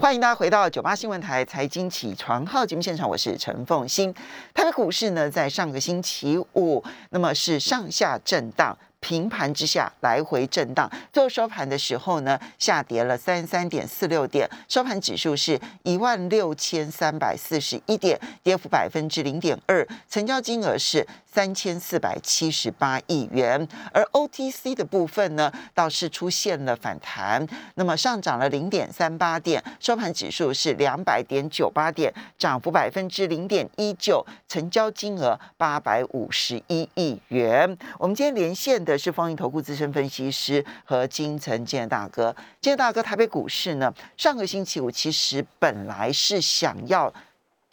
欢迎大家回到九八新闻台财经起床号节目现场，我是陈凤欣。台北股市呢，在上个星期五，那么是上下震荡。平盘之下来回震荡，最后收盘的时候呢，下跌了三十三点四六点，收盘指数是一万六千三百四十一点，跌幅百分之零点二，成交金额是三千四百七十八亿元。而 OTC 的部分呢，倒是出现了反弹，那么上涨了零点三八点，收盘指数是两百点九八点，涨幅百分之零点一九，成交金额八百五十一亿元。我们今天连线。的是方盈投顾资深分析师和金城建大哥，建大哥，台北股市呢，上个星期五其实本来是想要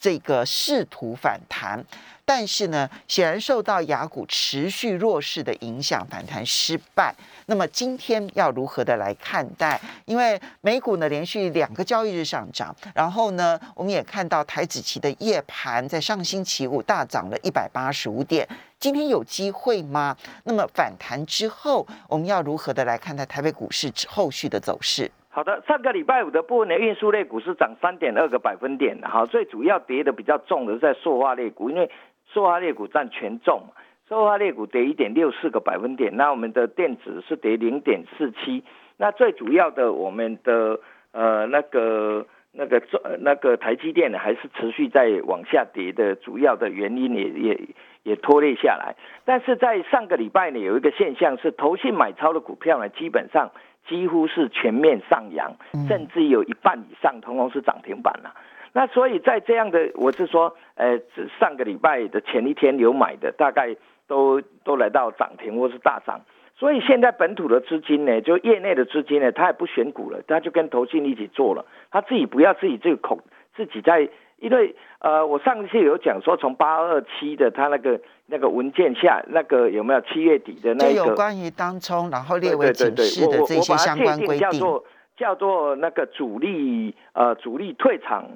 这个试图反弹。但是呢，显然受到雅股持续弱势的影响，反弹失败。那么今天要如何的来看待？因为美股呢连续两个交易日上涨，然后呢，我们也看到台子期的夜盘在上星期五大涨了一百八十五点。今天有机会吗？那么反弹之后，我们要如何的来看待台北股市后续的走势？好的，上个礼拜五的部分的运输类股是涨三点二个百分点的，哈，最主要跌的比较重的是在塑化类股，因为塑化类股占权重，塑化类股跌一点六四个百分点，那我们的电子是跌零点四七，那最主要的我们的呃那个那个那个台积电呢，还是持续在往下跌的主要的原因也也也拖累下来，但是在上个礼拜呢，有一个现象是投信买超的股票呢，基本上几乎是全面上扬，甚至有一半以上通通是涨停板了。那所以在这样的，我是说，呃，上个礼拜的前一天有买的，大概都都来到涨停或是大涨。所以现在本土的资金呢，就业内的资金呢，他也不选股了，他就跟投信一起做了，他自己不要自己这个口，自己在，因为呃，我上次有讲说，从八二七的他那个那个文件下，那个有没有七月底的那个？有关于当冲然后列为警示的这些相关规定，叫做叫做那个主力呃主力退场。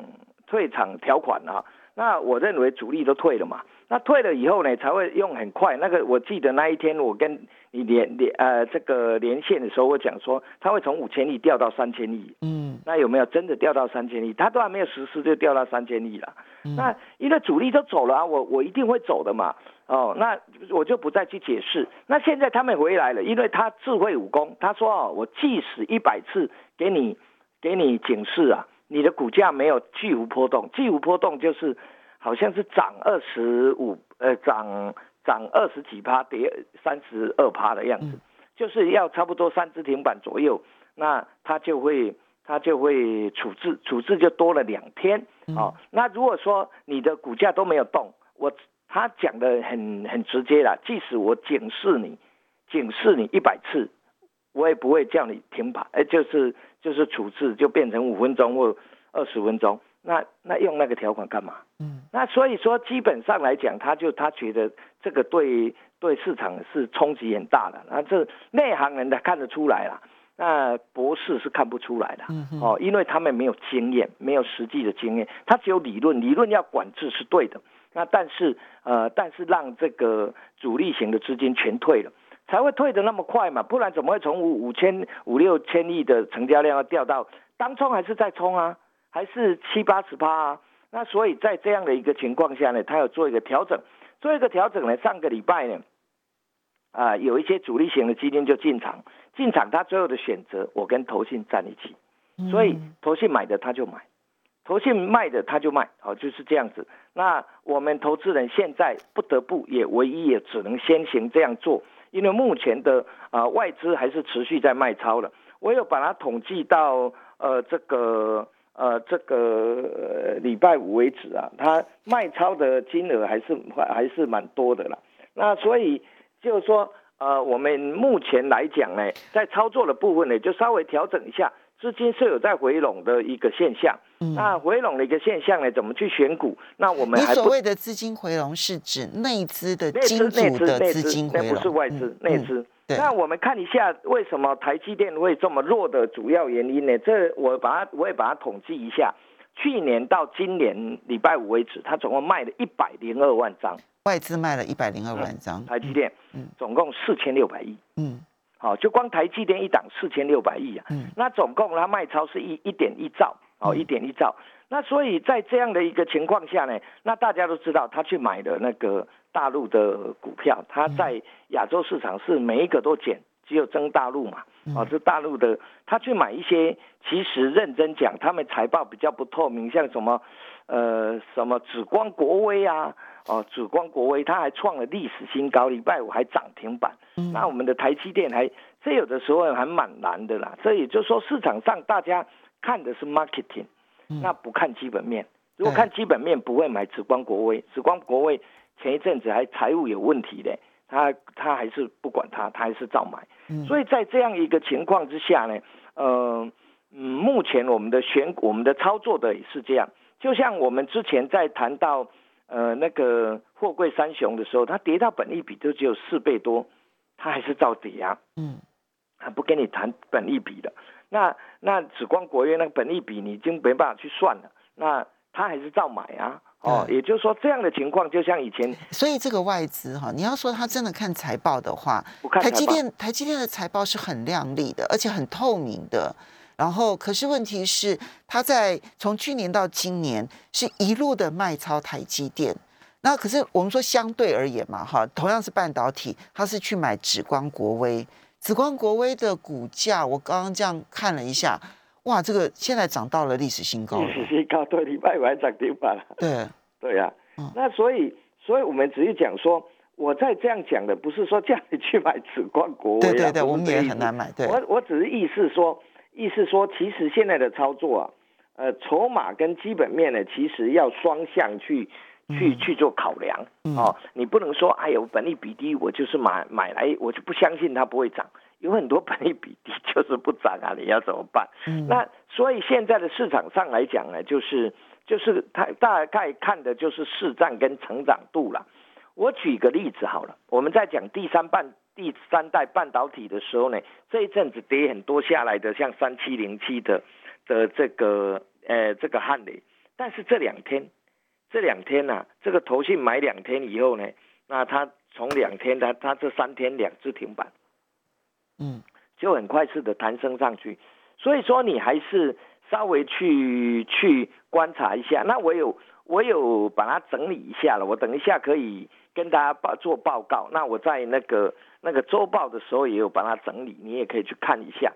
退场条款啊，那我认为主力都退了嘛，那退了以后呢，才会用很快。那个我记得那一天我跟你连连呃这个连线的时候，我讲说他会从五千亿掉到三千亿，嗯，那有没有真的掉到三千亿？他都还没有实施就掉到三千亿了。那一个主力都走了啊，我我一定会走的嘛。哦，那我就不再去解释。那现在他们回来了，因为他智慧武功，他说哦，我即使一百次给你给你警示啊。你的股价没有巨幅波动，巨幅波动就是好像是涨二十五，呃，涨涨二十几趴，跌三十二趴的样子，就是要差不多三只停板左右，那他就会它就会处置，处置就多了两天。哦，那如果说你的股价都没有动，我他讲的很很直接了，即使我警示你，警示你一百次，我也不会叫你停板，哎，就是。就是处置就变成五分钟或二十分钟，那那用那个条款干嘛？嗯，那所以说基本上来讲，他就他觉得这个对对市场是冲击很大的，那这内行人的看得出来了，那博士是看不出来的，哦，因为他们没有经验，没有实际的经验，他只有理论，理论要管制是对的，那但是呃，但是让这个主力型的资金全退了。才会退的那么快嘛，不然怎么会从五五千五六千亿的成交量要掉到当冲还是在冲啊，还是七八十趴啊？那所以在这样的一个情况下呢，他要做一个调整，做一个调整呢，上个礼拜呢，啊，有一些主力型的基金就进场，进场他最后的选择，我跟投信站一起，所以投信买的他就买，投信卖的他就卖，好就是这样子。那我们投资人现在不得不也唯一也只能先行这样做。因为目前的啊外资还是持续在卖超了，我有把它统计到呃这个呃这个礼拜五为止啊，它卖超的金额还是还是蛮多的啦。那所以就是说呃我们目前来讲呢，在操作的部分呢，就稍微调整一下。资金是有在回笼的一个现象，嗯那回笼的一个现象呢，怎么去选股？那我们你所谓的资金回笼是指内资的金主的资金回笼，那不是外资，内资。那我们看一下为什么台积电会这么弱的主要原因呢？这我把它我也把它统计一下，去年到今年礼拜五为止，它总共卖了一百零二万张，外资卖了一百零二万张，台积电，嗯，总共四千六百亿，嗯。好，就光台积电一档四千六百亿啊，嗯。那总共它卖超是一一点一兆，哦，一点一兆。那所以在这样的一个情况下呢，那大家都知道他去买的那个大陆的股票，他在亚洲市场是每一个都减，只有增大陆嘛。哦，这大陆的他去买一些，其实认真讲，他们财报比较不透明，像什么呃什么紫光国威啊，哦紫光国威，它还创了历史新高，礼拜五还涨停板。那我们的台积电还，这有的时候还蛮难的啦。这也就是说，市场上大家看的是 marketing。那不看基本面，如果看基本面，不会买紫光国威。紫光国威前一阵子还财务有问题的，他他还是不管他，他还是照买。所以在这样一个情况之下呢，呃，嗯，目前我们的选我们的操作的也是这样。就像我们之前在谈到呃那个货柜三雄的时候，它跌到本利比都只有四倍多，它还是照跌啊。嗯，它不跟你谈本利比的。那那紫光国约那个本利比你已经没办法去算了，那它还是照买啊，哦，也就是说这样的情况就像以前，所以这个外资哈，你要说他真的看财报的话，台积电台积电的财报是很亮丽的，而且很透明的，然后可是问题是他在从去年到今年是一路的卖超台积电，那可是我们说相对而言嘛，哈，同样是半导体，他是去买紫光国威。紫光国威的股价，我刚刚这样看了一下，哇，这个现在涨到了历史新高。历史新高，对，礼拜五还涨停板了。对，对呀。那所以，所以我们只是讲说，我在这样讲的，不是说叫你去买紫光国威。对对对，我们也很难买。对，我我只是意思说，意思说，其实现在的操作啊，呃，筹码跟基本面呢，其实要双向去。去去做考量哦，你不能说哎呦，本利比低，我就是买买来，我就不相信它不会涨。有很多本利比低就是不涨啊，你要怎么办？那所以现在的市场上来讲呢，就是就是它大概看的就是市占跟成长度了。我举个例子好了，我们在讲第三半第三代半导体的时候呢，这一阵子跌很多下来的，像三七零七的的这个呃这个汉雷，但是这两天。这两天呢，这个投信买两天以后呢，那它从两天它它这三天两次停板，嗯，就很快速的弹升上去。所以说你还是稍微去去观察一下。那我有我有把它整理一下了，我等一下可以跟大家报做报告。那我在那个那个周报的时候也有把它整理，你也可以去看一下。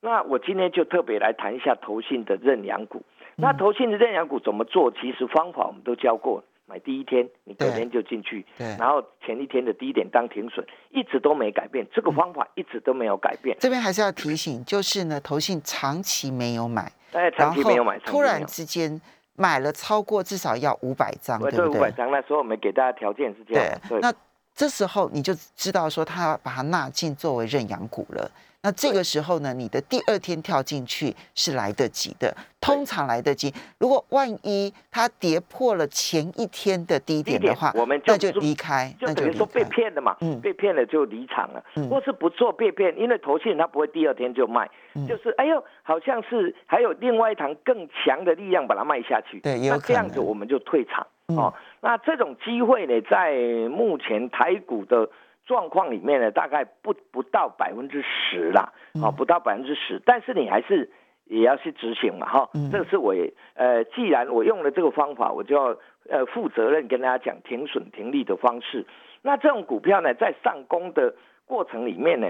那我今天就特别来谈一下投信的认养股。那投信的认养股怎么做？其实方法我们都教过，买第一天你隔天就进去，然后前一天的低点当停损，一直都没改变，这个方法一直都没有改变。这边还是要提醒，就是呢，投信长期没有买，长期没有买，突然之间买了超过至少要五百张，对不对？五百张，那时候我们给大家条件是这样，对，那这时候你就知道说他把它纳进作为认养股了。那这个时候呢，你的第二天跳进去是来得及的，通常来得及。如果万一它跌破了前一天的低点的话，我们那就离开，就等于说被骗了嘛，嗯被骗了就离场了，嗯或是不做被骗，因为投信它不会第二天就卖，就是哎呦，好像是还有另外一堂更强的力量把它卖下去，对，那这样子我们就退场哦。那这种机会呢，在目前台股的。状况里面呢，大概不不到百分之十啦，啊，不到百分之十，但是你还是也要去执行嘛，哈，这个是我呃，既然我用了这个方法，我就要呃负责任跟大家讲停损停利的方式。那这种股票呢，在上攻的过程里面呢，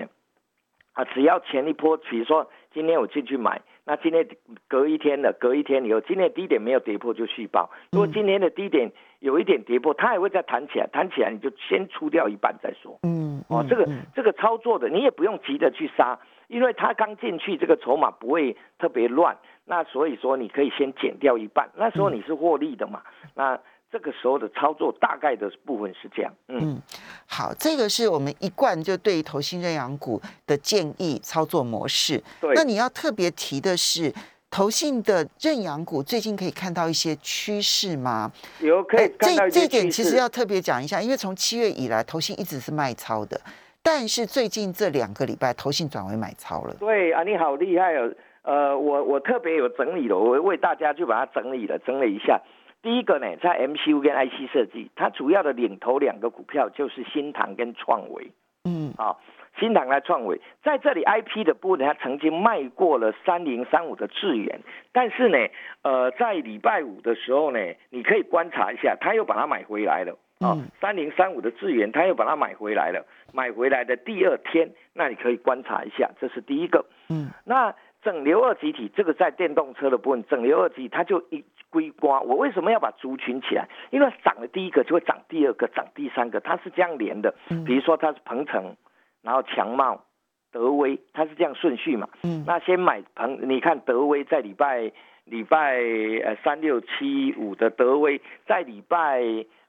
啊，只要前一波，比如说今天我进去买，那今天隔一天了，隔一天以后，今天低点没有跌破就续报。如果今天的低点，有一点跌破，它也会再弹起来，弹起来你就先出掉一半再说。嗯，哦，这个这个操作的你也不用急着去杀，因为它刚进去，这个筹码不会特别乱，那所以说你可以先减掉一半，那时候你是获利的嘛。那这个时候的操作大概的部分是这样。嗯，好，这个是我们一贯就对投新认养股的建议操作模式。对，那你要特别提的是。投信的认养股最近可以看到一些趋势吗？有可以看这这点其实要特别讲一下，因为从七月以来，投信一直是卖超的，但是最近这两个礼拜，投信转为买超了。对啊，你好厉害哦！呃，我我特别有整理了，我为大家去把它整理了，整理一下。第一个呢，在 MCU 跟 IC 设计，它主要的领头两个股票就是新唐跟创维。嗯，好。新唐来创维，在这里 I P 的部分，它曾经卖过了三零三五的智源，但是呢，呃，在礼拜五的时候呢，你可以观察一下，他又把它买回来了。哦，三零三五的智源，他又把它买回来了。买回来的第二天，那你可以观察一下，这是第一个。嗯，那整流二极体这个在电动车的部分，整流二极它就一归瓜。我为什么要把族群起来？因为涨了第一个就会涨第二个，涨第三个，它是这样连的。嗯，比如说它是鹏程，然后强茂、德威，它是这样顺序嘛。嗯，那先买鹏，你看德威在礼拜礼拜呃三六七五的德威在礼拜。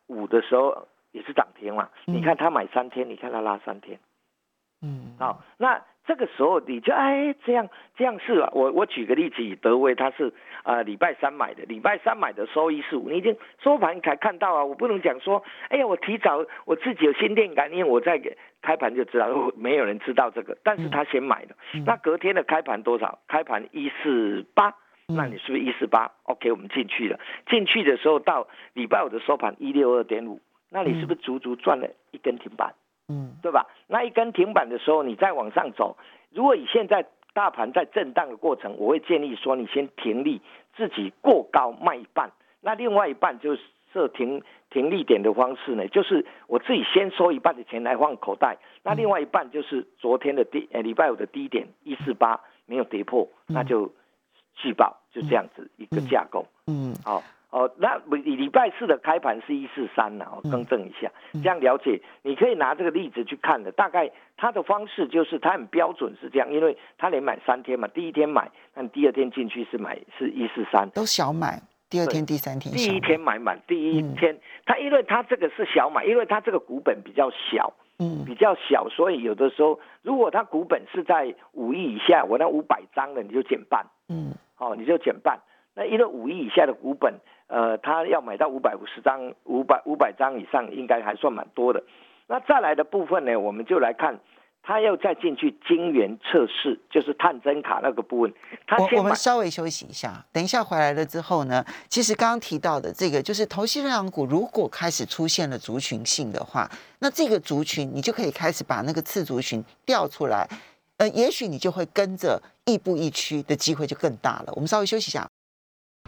五的时候也是涨停嘛，你看他买三天，你看他拉三天，嗯，好，那这个时候你就哎这样这样是啊，我我举个例子，以德威他是啊礼拜三买的，礼拜三买的收益是五，你已经收盘才看到啊，我不能讲说，哎呀我提早我自己有心电感应，我在开盘就知道，没有人知道这个，但是他先买的，那隔天的开盘多少？开盘一四八。那你是不是一四八？OK，我们进去了。进去的时候到礼拜五的收盘一六二点五，那你是不是足足赚了一根停板？嗯，对吧？那一根停板的时候，你再往上走，如果以现在大盘在震荡的过程，我会建议说你先停利，自己过高卖一半，那另外一半就是设停停利点的方式呢，就是我自己先收一半的钱来放口袋，那另外一半就是昨天的低呃礼拜五的低点一四八没有跌破，那就。续报就这样子一个架构，嗯，好，哦，那礼礼拜四的开盘是一四三呢，我更正一下，这样了解，你可以拿这个例子去看的，大概它的方式就是它很标准是这样，因为它连买三天嘛，第一天买，那第二天进去是买是一四三，都小买，第二天、第三天，第一天买满，第一天它因为它这个是小买，因为它这个股本比较小。嗯，比较小，所以有的时候，如果它股本是在五亿以下，我那五百张的你就减半，嗯，哦，你就减半。那一个五亿以下的股本，呃，他要买到五百五十张、五百五百张以上，应该还算蛮多的。那再来的部分呢，我们就来看。他要再进去晶圆测试，就是探针卡那个部分。我我们稍微休息一下，等一下回来了之后呢，其实刚刚提到的这个，就是投信热阳股如果开始出现了族群性的话，那这个族群你就可以开始把那个次族群调出来，呃，也许你就会跟着亦步亦趋的机会就更大了。我们稍微休息一下。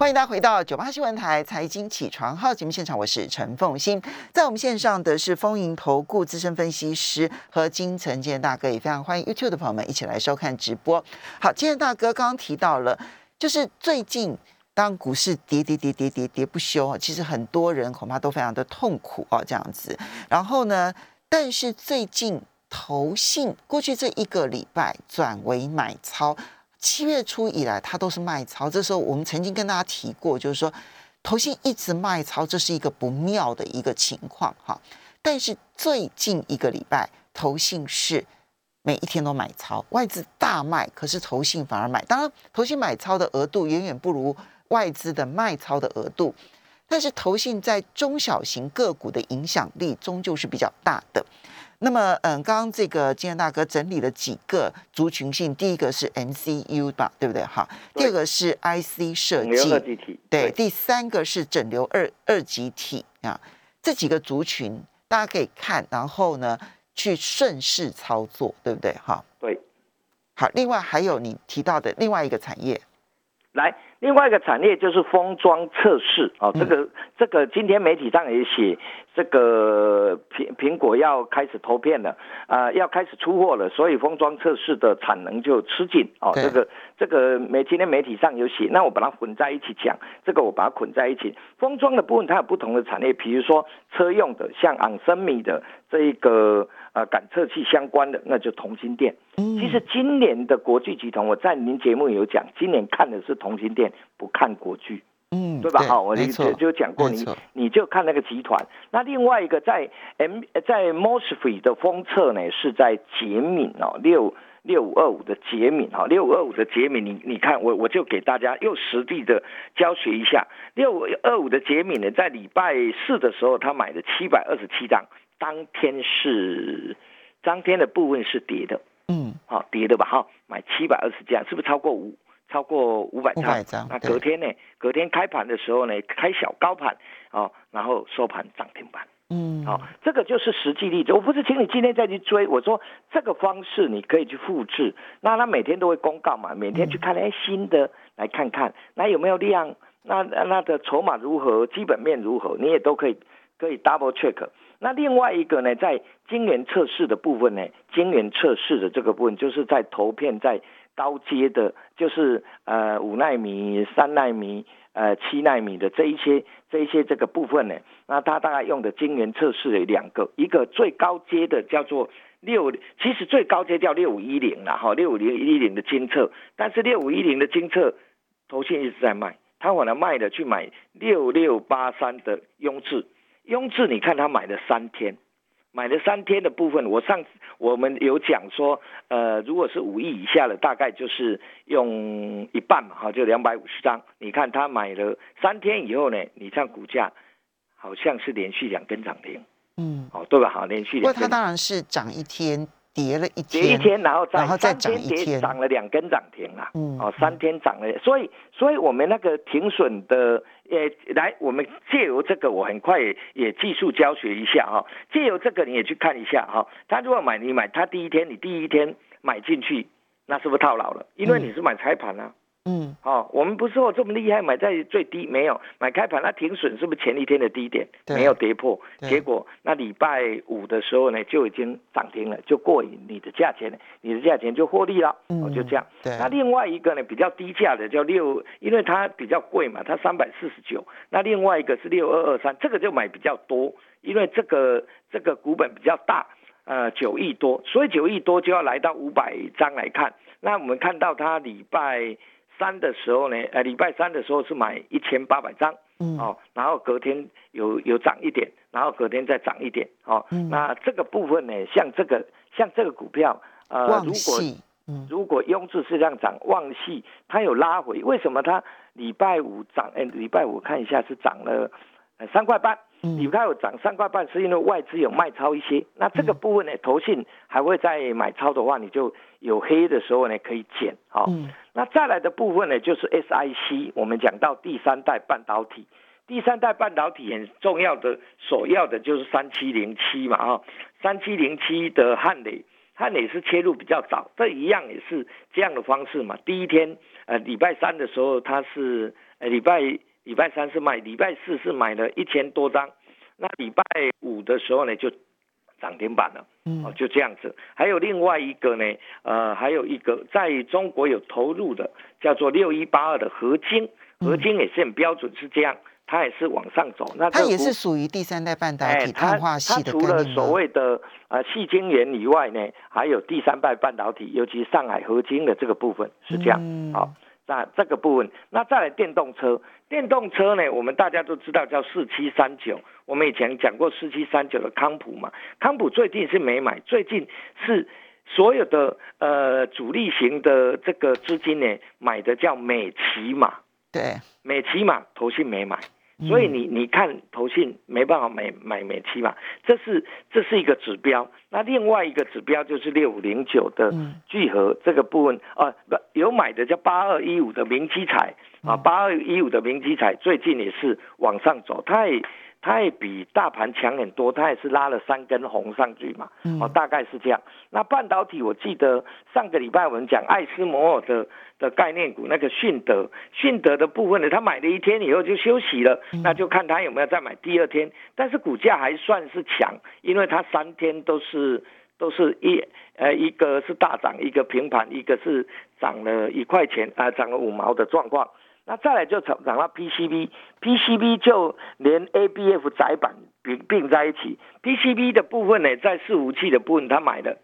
欢迎大家回到九八新闻台财经起床号节目现场，我是陈凤欣，在我们线上的是丰盈投顾资深分析师和金城建大哥，也非常欢迎 YouTube 的朋友们一起来收看直播。好，今天大哥刚刚提到了，就是最近当股市跌跌跌跌跌跌不休，其实很多人恐怕都非常的痛苦哦，这样子。然后呢，但是最近投信过去这一个礼拜转为买超。七月初以来，它都是卖超。这时候，我们曾经跟大家提过，就是说，投信一直卖超，这是一个不妙的一个情况哈。但是最近一个礼拜，投信是每一天都买超，外资大卖，可是投信反而买。当然，投信买超的额度远远不如外资的卖超的额度，但是投信在中小型个股的影响力终究是比较大的。那么，嗯，刚刚这个金燕大哥整理了几个族群性，第一个是 MCU 吧，对不对？哈，第二个是 IC 设计，对，第三个是整流二二极体啊，这几个族群大家可以看，然后呢，去顺势操作，对不对？哈，对，好，另外还有你提到的另外一个产业，来。另外一个产业就是封装测试哦，这个这个今天媒体上也写，这个苹苹果要开始投片了啊，要开始出货了，所以封装测试的产能就吃紧哦。这个这个媒今天媒体上有写，那我把它混在一起讲，这个我把它捆在一起。封装的部分它有不同的产业，比如说车用的，像昂森米的这一个呃感测器相关的，那就同心电。其实今年的国际集团，我在您节目有讲，今年看的是同心电。不看国剧，嗯，对吧？好，我就就讲过，你你就看那个集团。那另外一个在 M 在 Mosfet 的封测呢，是在杰敏哦，六六五二五的杰敏哈，六五二五的杰敏，你你看我我就给大家又实地的教学一下，六五二五的杰敏呢，在礼拜四的时候他买了七百二十七张，当天是当天的部分是跌的，嗯，好跌的吧？哈，买七百二十张，是不是超过五？超过五百张，那隔天呢？隔天开盘的时候呢，开小高盘哦，然后收盘涨停板。嗯，好，这个就是实际例子。我不是请你今天再去追，我说这个方式你可以去复制。那他每天都会公告嘛，每天去看哎新的来看看，那有没有量？那那的筹码如何？基本面如何？你也都可以可以 double check。那另外一个呢，在晶圆测试的部分呢，晶圆测试的这个部分就是在投片在高阶的，就是呃五纳米、三纳米、呃七纳米的这一些这一些这个部分呢，那它大概用的晶圆测试有两个，一个最高阶的叫做六，其实最高阶叫六五一零了哈，六五零一零的精测，但是六五一零的精测，头线一直在卖，他反而卖的去买六六八三的雍智。雍智，你看他买了三天，买了三天的部分，我上次我们有讲说，呃，如果是五亿以下的，大概就是用一半嘛，哈，就两百五十张。你看他买了三天以后呢，你看股价好像是连续两根涨停，嗯，哦，对吧？好，连续。不过它当然是涨一天。跌了一天，跌一天，然后再三天跌涨了两根涨停啊，嗯，哦，三天涨了，所以，所以我们那个停损的，也，来，我们借由这个，我很快也技术教学一下哈，借由这个你也去看一下哈，他如果买你买，他第一天你第一天买进去，那是不是套牢了？因为你是买开盘啊。嗯，哦，我们不是说这么厉害，买在最低没有买开盘，那停损是不是前一天的低点没有跌破？结果那礼拜五的时候呢，就已经涨停了，就过你的价钱，你的价钱就获利了。哦，就这样。那另外一个呢，比较低价的叫六，因为它比较贵嘛，它三百四十九。那另外一个是六二二三，这个就买比较多，因为这个这个股本比较大，呃，九亿多，所以九亿多就要来到五百张来看。那我们看到它礼拜。三的时候呢，呃，礼拜三的时候是买一千八百张，嗯，哦，然后隔天有有涨一点，然后隔天再涨一点，哦，那这个部分呢，像这个像这个股票，呃，如果如果雍智是这样涨，旺系它有拉回，为什么它礼拜五涨？哎，礼拜五看一下是涨了三块半。你看有涨三块半，是因为外资有卖超一些。那这个部分呢，投信还会再买超的话，你就有黑的时候呢可以减。好，那再来的部分呢，就是 SIC。我们讲到第三代半导体，第三代半导体很重要的、首要的就是三七零七嘛，哈，三七零七的汉磊，汉磊是切入比较早，这一样也是这样的方式嘛。第一天，呃，礼拜三的时候它是，呃，礼拜。礼拜三是卖，礼拜四是买了一千多张，那礼拜五的时候呢就涨停板了，哦就这样子。还有另外一个呢，呃，还有一个在中国有投入的叫做六一八二的合金，合金也是很标准，是这样，它也是往上走。那它也是属于第三代半导体碳化系的它除了所谓的呃细晶圆以外呢，还有第三代半导体，尤其上海合金的这个部分是这样，好。那这个部分，那再来电动车，电动车呢，我们大家都知道叫四七三九，我们以前讲过四七三九的康普嘛，康普最近是没买，最近是所有的呃主力型的这个资金呢买的叫美骑马，对，美骑马投信没买。所以你你看投信没办法买买美期嘛，这是这是一个指标。那另外一个指标就是六五零九的聚合这个部分啊，不有买的叫八二一五的明基彩啊，八二一五的明基彩最近也是往上走，它也。它也比大盘强很多，它也是拉了三根红上去嘛，哦，大概是这样。那半导体，我记得上个礼拜我们讲爱斯摩尔的的概念股，那个迅德，迅德的部分呢，他买了一天以后就休息了，那就看他有没有再买第二天。但是股价还算是强，因为它三天都是都是一呃一个是大涨，一个平盘，一个是涨了一块钱啊，涨了五毛的状况。那再来就涨涨到 PCB，PCB 就连 ABF 窄板并并在一起，PCB 的部分呢，在伺服器的部分，他买的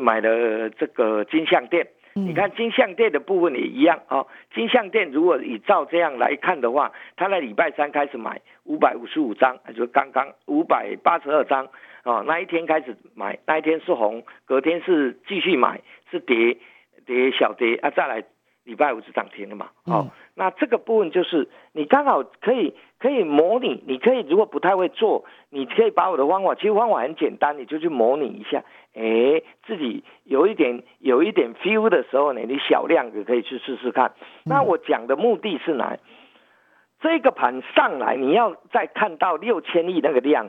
买了这个金相电，你看金相电的部分也一样哦。金相电如果以照这样来看的话，他在礼拜三开始买五百五十五张，就刚刚五百八十二张啊，那一天开始买，那一天是红，隔天是继续买，是跌跌小跌啊，再来。礼拜五是涨停的嘛？哦，那这个部分就是你刚好可以可以模拟，你可以如果不太会做，你可以把我的方法，其实方法很简单，你就去模拟一下，哎，自己有一点有一点 feel 的时候呢，你小量也可以去试试看。那我讲的目的是哪？这个盘上来，你要再看到六千亿那个量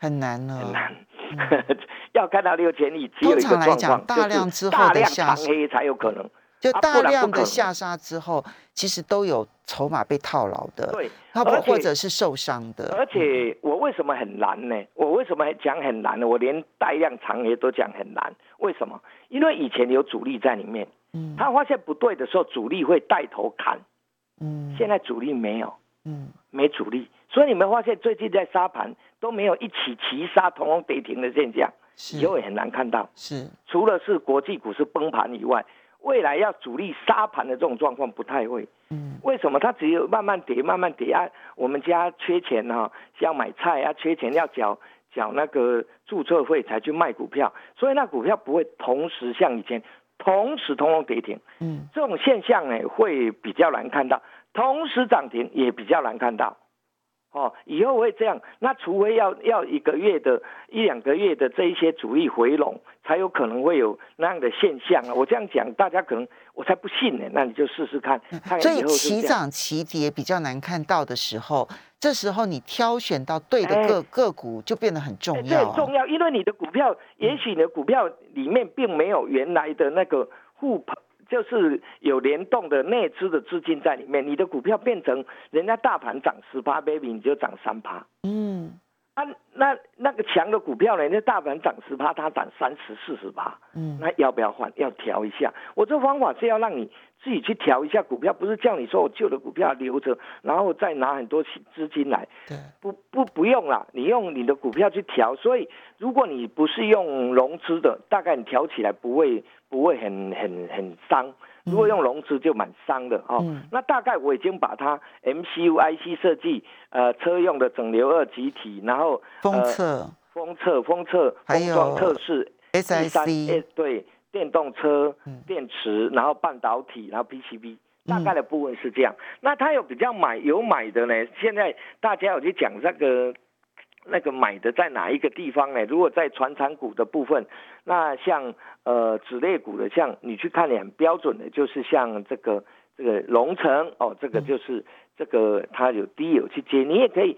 很难呢，很难。要看到六千亿，只有一个状况，讲大量大量长黑才有可能。就大量的下杀之后，其实都有筹码被套牢的，对，它不或者是受伤的，而且我为什么很难呢？我为什么讲很难呢？我连带量长也都讲很难，为什么？因为以前有主力在里面，嗯他发现不对的时候，主力会带头砍，嗯现在主力没有，嗯没主力，所以你们发现最近在沙盘都没有一起齐杀、同龙跌停的现象，是以后也很难看到。是除了是国际股市崩盘以外，未来要主力杀盘的这种状况不太会。嗯为什么？它只有慢慢跌，慢慢跌啊！我们家缺钱哈、要买菜啊，缺钱要缴缴那个注册费才去卖股票，所以那股票不会同时像以前同时通通跌停，嗯这种现象呢会比较难看到，同时涨停也比较难看到。哦，以后会这样，那除非要要一个月的一两个月的这一些主力回笼，才有可能会有那样的现象啊。我这样讲，大家可能我才不信呢。那你就试试看，所以后是这样。齐涨齐跌比较难看到的时候，这时候你挑选到对的哎个个股就变得很重要啊。很重要，因为你的股票，也许你的股票里面并没有原来的那个护盘，就是有联动的内资的资金在里面，你的股票变成人家大盘涨十趴，baby 你就涨三趴。嗯啊，那那个强的股票呢？那大盘涨十趴，它涨三十、四十趴，嗯那要不要换？要调一下。我这方法是要让你自己去调一下股票，不是叫你说我旧的股票留着，然后再拿很多资金来。对不不不用啦，你用你的股票去调，所以如果你不是用融资的，大概你调起来不会不会很很很伤。如果用融资就蛮伤的哦。嗯那大概我已经把它 MCU IC 设计，呃，车用的整流二极体，然后封呃测封测、封测、封装有测试、第三 SIC 哎对，电动车嗯、电池，然后半导体，然后 PCB。大概的部分是这样，那他有比较买有买的呢？现在大家有去讲这个那个买的在哪一个地方呢？如果在传产股的部分，那像呃子类股的，像你去看也很标准的，就是像这个这个龙城哦，这个就是这个它有低有去接，你也可以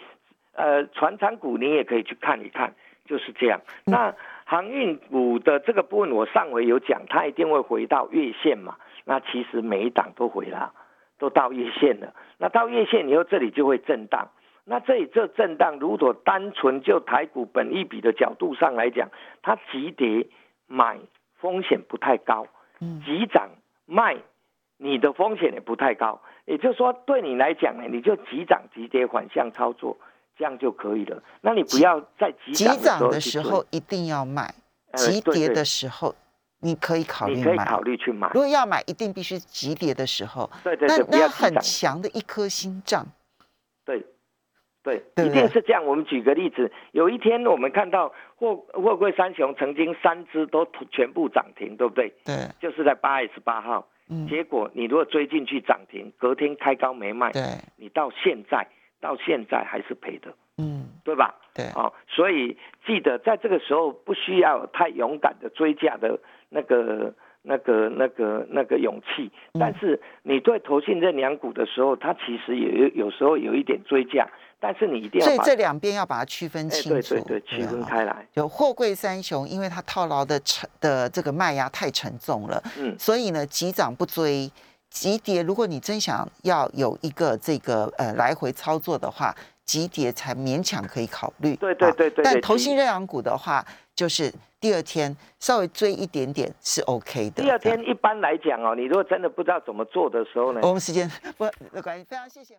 呃船产股你也可以去看一看，就是这样。那航运股的这个部分，我上回有讲，它一定会回到月线嘛。那其实每一档都回了，都到月线了。那到月线以后，这里就会震荡。那这里这震荡，如果单纯就台股本益比的角度上来讲，它急跌买风险不太高，嗯急涨卖你的风险也不太高。也就是说，对你来讲呢，你就急涨急跌反向操作，这样就可以了。那你不要在急急涨涨的的时候一定要卖，急跌的时候你可以考虑买。你可以考虑去买如。果要买，一定必须急跌的时候，那对对对，不要那很。强的一颗心脏，对，对，一定是这样。我们举个例子，有一天我们看到货货柜三雄曾经三只都全部涨停，对不对？对，就是在八月十八号，嗯，结果你如果追进去涨停，隔天开高没卖，对，你到现在到现在还是赔的，嗯，对吧？对，哦，所以记得在这个时候不需要太勇敢的追价的那个、那个、那个、那个勇气，嗯。但是你对投信认养股的时候，它其实也有有时候有一点追价，但是你一定要把所以这两边要把它区分哎清楚，对对对区分啊开来，有货柜三雄，因为它套牢的沉的这个卖压太沉重了，嗯，所以呢，急涨不追，急跌。如果你真想要有一个这个呃来回操作的话，急跌才勉强可以考虑。对对对但投信认养股的话，就是第二天稍微追一点点是 OK 的。第二天一般来讲哦，你如果真的不知道怎么做的时候呢，我们时间不没关系，非常谢谢。